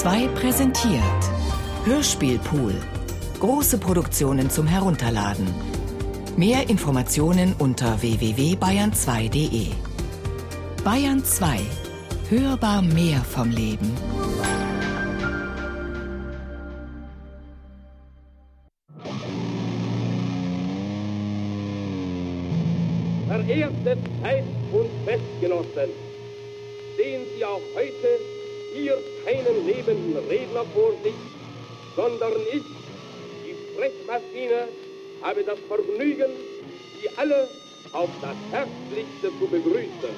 2 präsentiert Hörspielpool. Große Produktionen zum Herunterladen. Mehr Informationen unter www.bayern2.de. Bayern 2. Hörbar mehr vom Leben. Verehrte Zeit- und Festgenossen, Redner vor sich, sondern ich, die Sprechmaschine, habe das Vergnügen, Sie alle auf das Herzlichste zu begrüßen.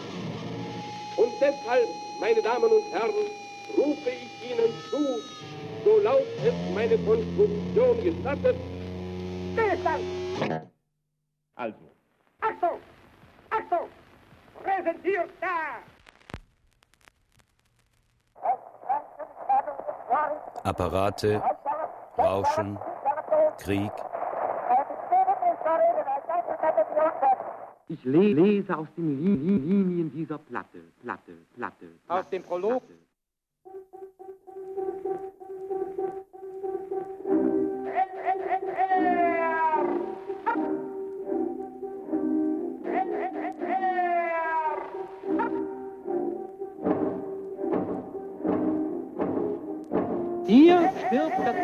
Und deshalb, meine Damen und Herren, rufe ich Ihnen zu, so laut es meine Konstruktion gestattet, Stillstand! also. Achtung! Achtung! Präsentiert da! Apparate, Rauschen, Krieg, Ich le lese aus den Li Li Linien dieser Platte, Platte, Platte. Aus dem Prolog. Hier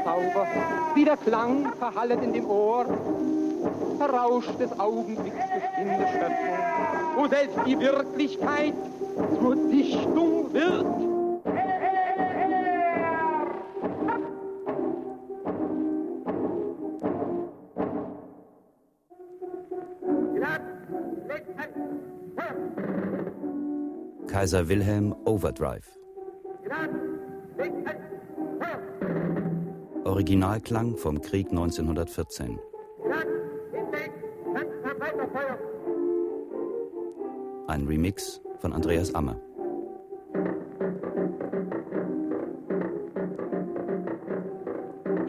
Zauber, wie der Klang verhallet in dem Ohr, verrauscht des Augenblicks bestehende Schöpfung, wo selbst die Wirklichkeit zur Dichtung wird. Kaiser Wilhelm Overdrive. Originalklang vom Krieg 1914. Ein Remix von Andreas Ammer.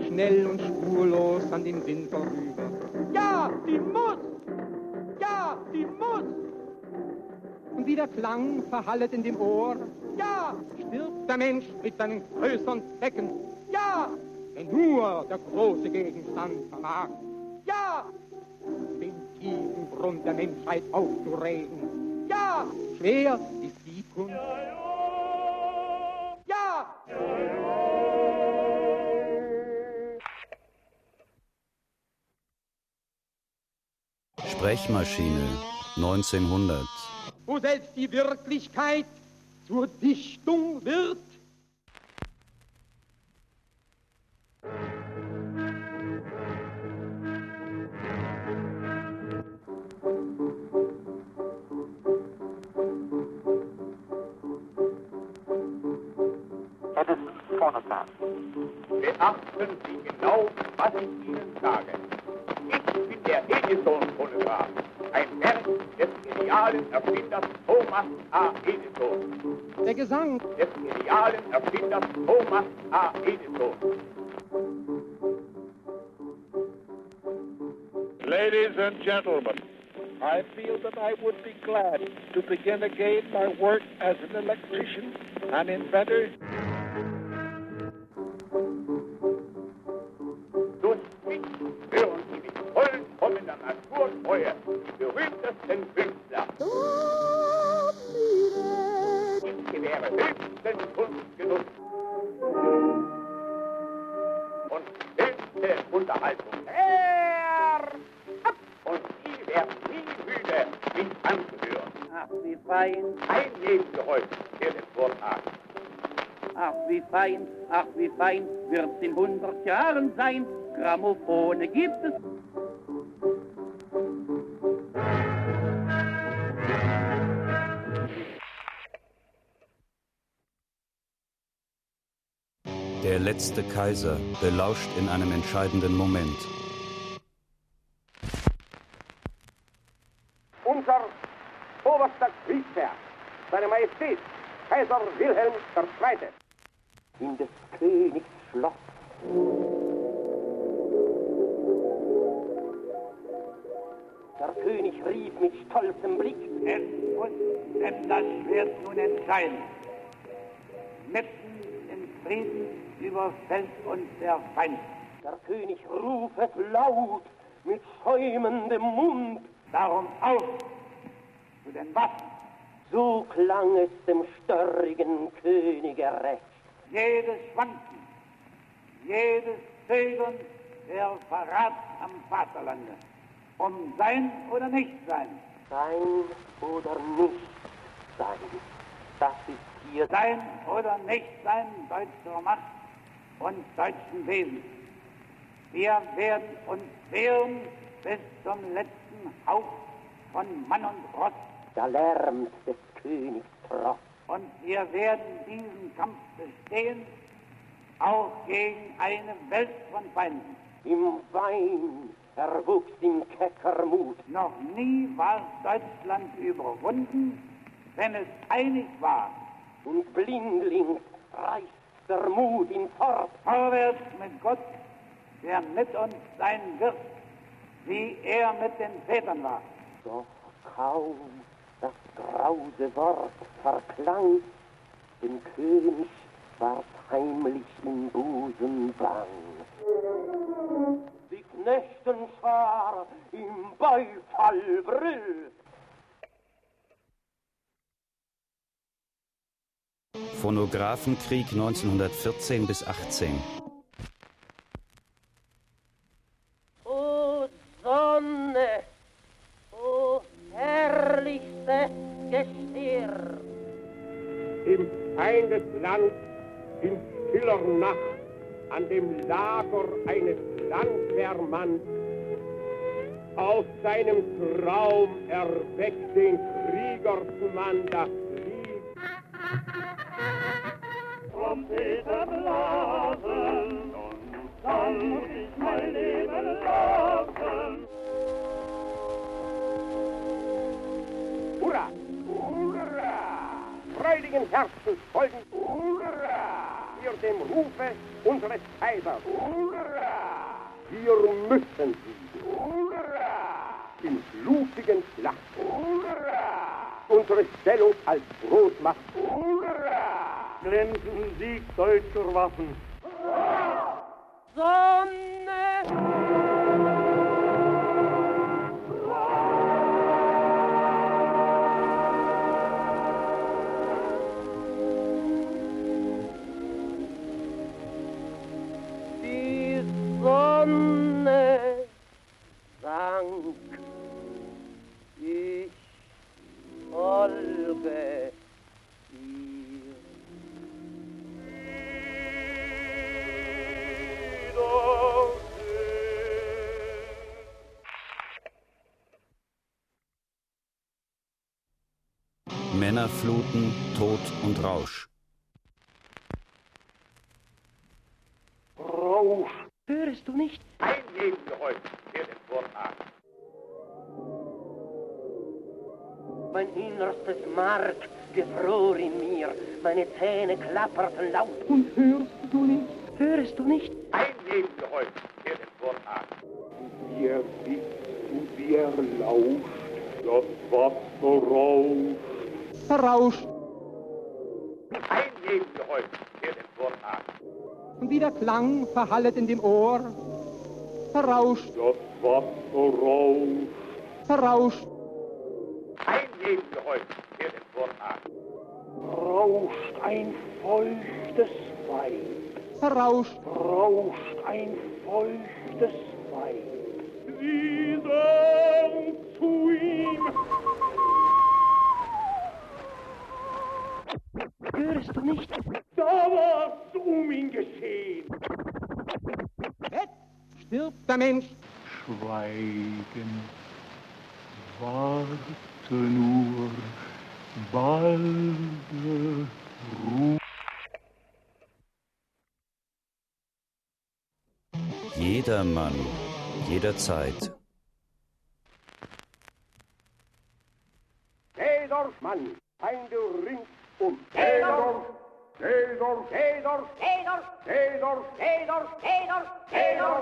Schnell und spurlos an den Wind vorüber. Ja, die muss! Ja, die muss! Und wie der Klang verhallet in dem Ohr. Ja, stirbt der Mensch mit seinen größeren Zwecken. Ja, denn nur der große Gegenstand vermag. Ja, den tiefen Grund der Menschheit aufzuregen. Ja, schwer ist die Kunst. Ja! Sprechmaschine 1900. wo selbst die Wirklichkeit zur Dichtung wird. Beachten Sie genau, was ich Ihnen sage. Ich bin der Edison-Phonograph, ein Werk des genialen Erfinders Thomas A. Edison. Der Gesang Des genialen Erfinders Thomas A. Edison. Ladies and gentlemen, I feel that I would be glad to begin again my work as an electrician, an inventor, Die berühmtesten Künstler. Ich gewähre höchsten Kunstgenuss und höchste Unterhaltung. Und Sie werden nie müde, mich anzuhören. Ach, wie fein, Kein Nebengeräusch wird es vortragen. ach, wie fein, ach, wie fein wird's in hundert Jahren sein. Grammophone gibt es. Der letzte Kaiser belauscht in einem entscheidenden Moment. Unser oberster Kriegsherr, seine Majestät, Kaiser Wilhelm II. In des Königs Schloss. Der König rief mit stolzem Blick. Es muss denn das Schwert nun entscheiden. Mitten in Frieden überfällt uns der Feind. Der König rufet laut mit schäumendem Mund. Darum auf zu den Waffen. So klang es dem störrigen Könige recht. Jedes Schwanken, jedes Zögern, der Verrat am Vaterlande. Um sein oder nicht sein. Sein oder nicht sein. Das ist hier Sein oder nicht sein deutscher Macht und deutschen Wesen. Wir werden uns wehren bis zum letzten Hauch von Mann und Ross. Da lärmt des Königs Tross. Und wir werden diesen Kampf bestehen, auch gegen eine Welt von Feinden. Im Wein erwuchs im Keckermut. Noch nie war Deutschland überwunden, wenn es einig war. Und blindlings reißt der Mut ihn fort. Vorwärts mit Gott, der mit uns sein wird, wie er mit den Vätern war. Doch kaum das grause Wort verklang, dem König ward heimlich im Busen bang. Die Knechtenschar im Beifall brüllt. Phonographenkrieg 1914 bis 18. O Sonne, o herrlichste Gestirn. Im Feindesland in stiller Nacht an dem Lager eines Landwehrmanns aus seinem Traum erweckt den Kriegersmann das Trompete blasen dann muss ich mein Leben lassen. Hurra! Hurra! Freudigen Herzens folgen Hurra! Wir dem Rufe unseres Kaisers. Hurra! Wir müssen sie. Hurra! In blutigen Schlacht. Hurra! Unsere Stellung als Großmacht. Hurra! Glänzenden Sieg deutscher Waffen. Die Sonne Männerfluten, Tod und Rausch. Rausch. Hörst du nicht? Wir heute für den Vortrag. Mein innerstes Mark gefror in mir, meine Zähne klapperten laut. Und hörst du nicht? Hörst du nicht? Wir heute für den Vortrag. Wie er sitzt und wie er lauscht, das Wasser rauscht verrauscht. Ein jeden Geräusch kehrt emporragt. Und wie der Klang verhallet in dem Ohr, verrauscht. Das Wasser rauscht. Verrauscht. Ein jeden Geräusch kehrt emporragt. Rauscht ein feuchtes Weib. Verrauscht. Rauscht ein feuchtes Weib. Diese nicht? Da war's um ihn geschehen. jetzt stirbt der Mensch. Schweigen, warte nur, balde Ruhe. Jeder Mann, jederzeit. Jeder Mann, Feinde ringsum. Jeder, jeder, jeder, jeder, jeder, jeder, jeder, jeder,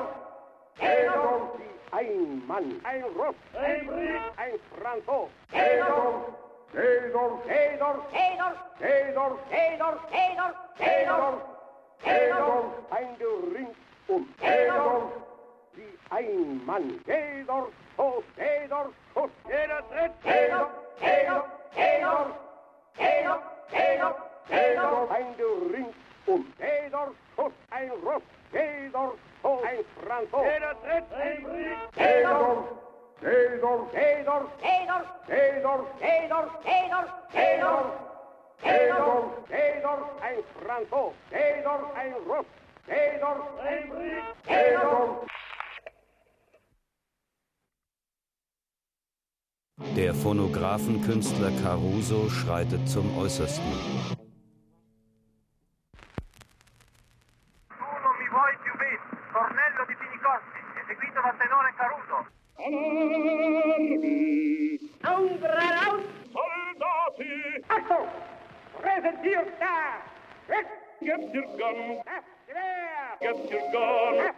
jeder, wie ein Mann, ein Ross, ein Brit, ein Franzos. Jeder, jeder, jeder, jeder, jeder, jeder, jeder, jeder, Feinde ringsum. Jeder wie ein Mann. Jeder Schuss, jeder Schuss. Jeder Tritt. Jeder, jeder, jeder, jeder, jeder, jeder. Feinde ringsum. Jeder Schuss ein Russ. Jeder Schuss ein Franzos. Jeder Tritt ein Brief. Jeder, jeder, jeder, jeder, jeder, jeder, jeder, jeder. Jeder, jeder ein Franzos, jeder ein Russ, jeder ein Brief, jeder. Der Phonographenkünstler Caruso schreitet zum Äußersten. Get your gun, get your gun.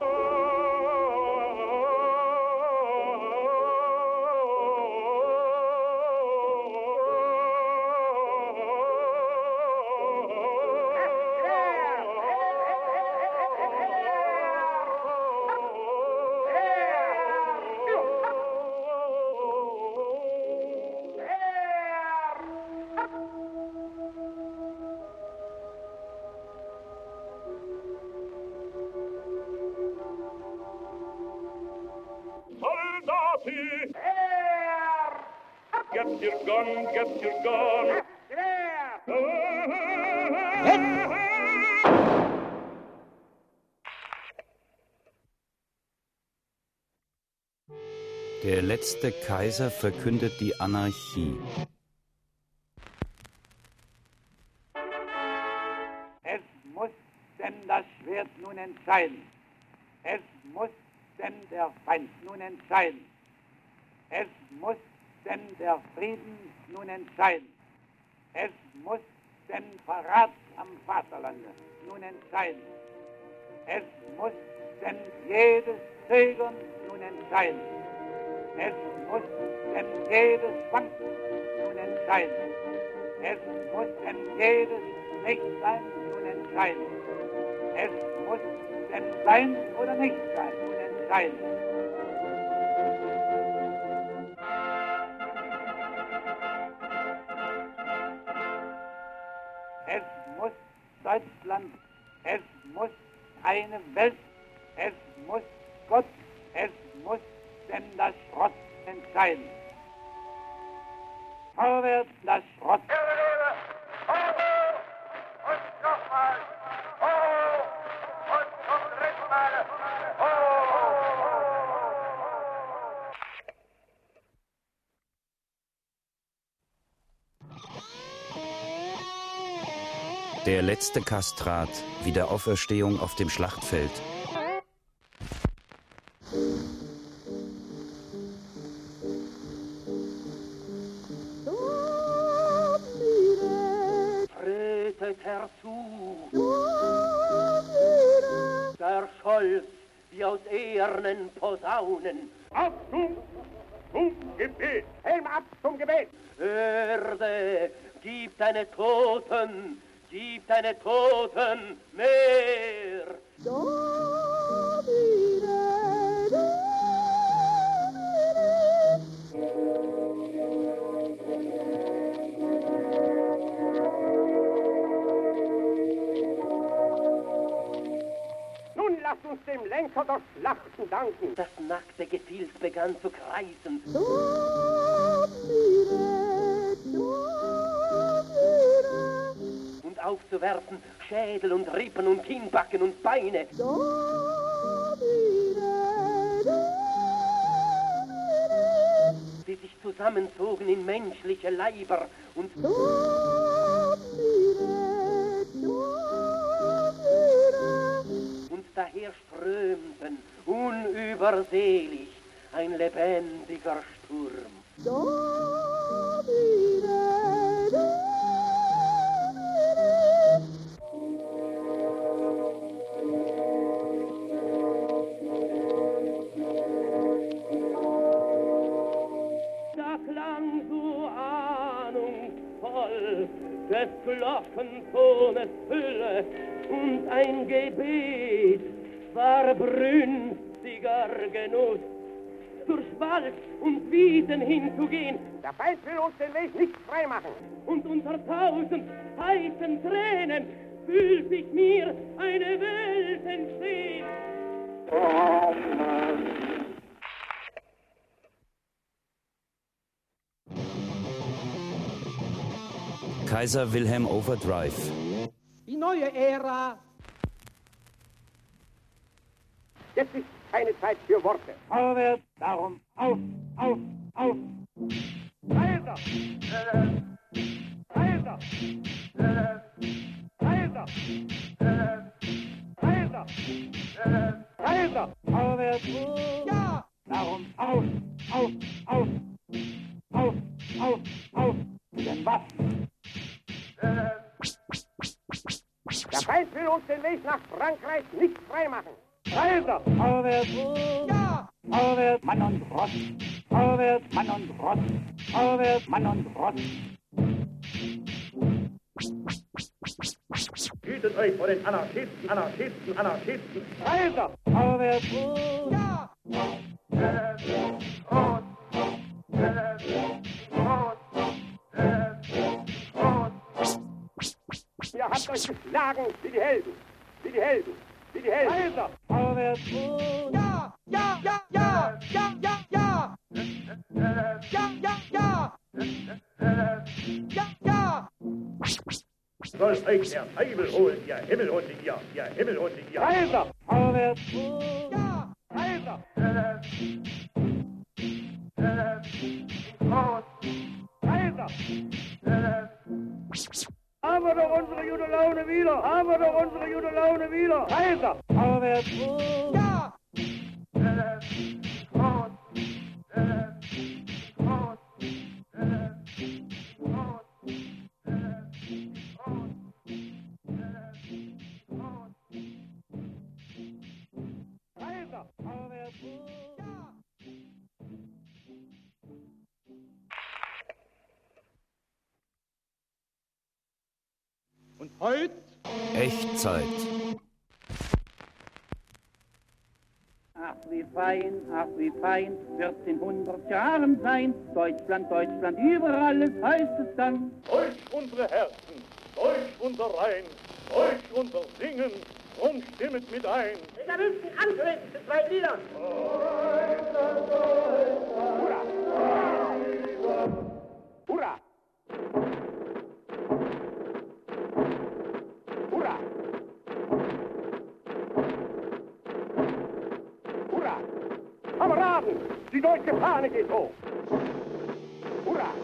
Oh. Get your gun, get your gun. Der letzte Kaiser verkündet die Anarchie. Es muss denn das Schwert nun entscheiden. Es muss denn der Feind nun entscheiden. Es muss denn der Frieden nun entscheiden. Es muss denn Verrat am Vaterlande nun entscheiden. Es muss denn jedes Zögern nun entscheiden. Es muss denn jedes Wanken nun entscheiden. Es muss denn jedes Nichtsein nun entscheiden. Es muss denn sein oder nicht sein nun entscheiden. Deutschland, es muss eine Welt, es muss Gott, es muss denn das Schrott entscheiden. Vorwärts das Schrott. Der letzte Kastrat, Wiederauferstehung auf dem Schlachtfeld. Tretet herzu. Der Scholz wie aus ehernen Posaunen. Achtung! Zum Gebet! Helm ab zum Gebet! Erde, gib deine Toten, gib deine Toten mehr. Nun lasst uns dem Lenker der Schlachten danken. Das nackte Gefilz begann zu kreisen. Aufzuwerfen Schädel und Rippen und Kinnbacken und Beine. Die sich zusammenzogen in menschliche Leiber und und daher strömten unübersehlich ein lebendiger Sturm. Des Glockentones ohne Fülle und ein Gebet war brünstiger Genuss durch Wald und Wiesen hinzugehen. Der Feind will uns den Weg nicht freimachen. Und unter tausend heißen Tränen fühlt sich mir eine Welt entstehen. Oh, Kaiser Wilhelm Overdrive. Die neue Ära. Jetzt ist keine Zeit für Worte. Vorwärts, darum auf, auf, auf. Kaiser! Kaiser! Kaiser! Kaiser! Kaiser! Vorwärts, Ja! darum auf, auf, auf. Auf, auf, auf. Mit den Waffen. Der Feind will uns den Weg nach Frankreich nicht freimachen. Kaiser! Vorwärts, Ja! vorwärts, Mann und Ross. Vorwärts, Mann und Ross. Vorwärts, Mann und Ross. Hütet euch vor den Anarchisten, Anarchisten, Anarchisten. Kaiser! Vorwärts, Ja! Ihr Lagen wie die Helden, wie die Helden, wie die Helden. Vorwärts. Ja, ja, ja, ja, ja, ja, ja. Ja, ja, ja. Ja, ja. Sollst euch der Teufel holen, ja, Himmel und ja, ihr Himmel und ja. Heiser! Vorwärts! Ja! Heiser! Haben wir doch unsere gute Laune wieder! Haben wir doch unsere gute Laune wieder! Kaiser! vorwärts, Ja! Kaiser! Und heute? Echtzeit. Ach, wie fein, ach, wie fein wird's in hundert Jahren sein. Deutschland, Deutschland, über alles heißt es dann. Deutsch unsere Herzen, Deutsch unser Rhein, Deutsch unser Singen, drum stimmet mit ein. In der München antreten zu zwei Liedern! Hurra! Die deutsche Fahne geht hoch! Hurra!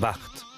وقت.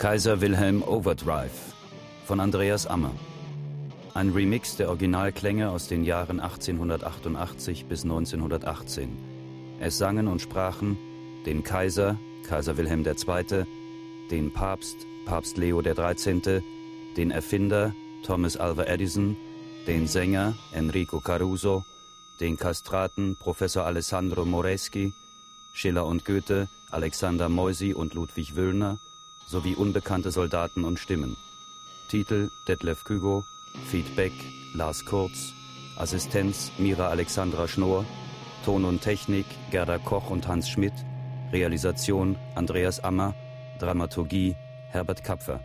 Kaiser Wilhelm Overdrive von Andreas Ammer. Ein Remix der Originalklänge aus den Jahren 1888 bis 1918. Es sangen und sprachen den Kaiser, Kaiser Wilhelm II., den Papst, Papst Leo XIII., den Erfinder Thomas Alva Edison, den Sänger Enrico Caruso, den Kastraten Professor Alessandro Moreschi, Schiller und Goethe, Alexander Moisy und Ludwig Wöllner sowie unbekannte Soldaten und Stimmen. Titel Detlef Kügo, Feedback Lars Kurz, Assistenz Mira Alexandra Schnorr, Ton und Technik Gerda Koch und Hans Schmidt, Realisation Andreas Ammer, Dramaturgie Herbert Kapfer.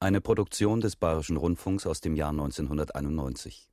Eine Produktion des Bayerischen Rundfunks aus dem Jahr 1991.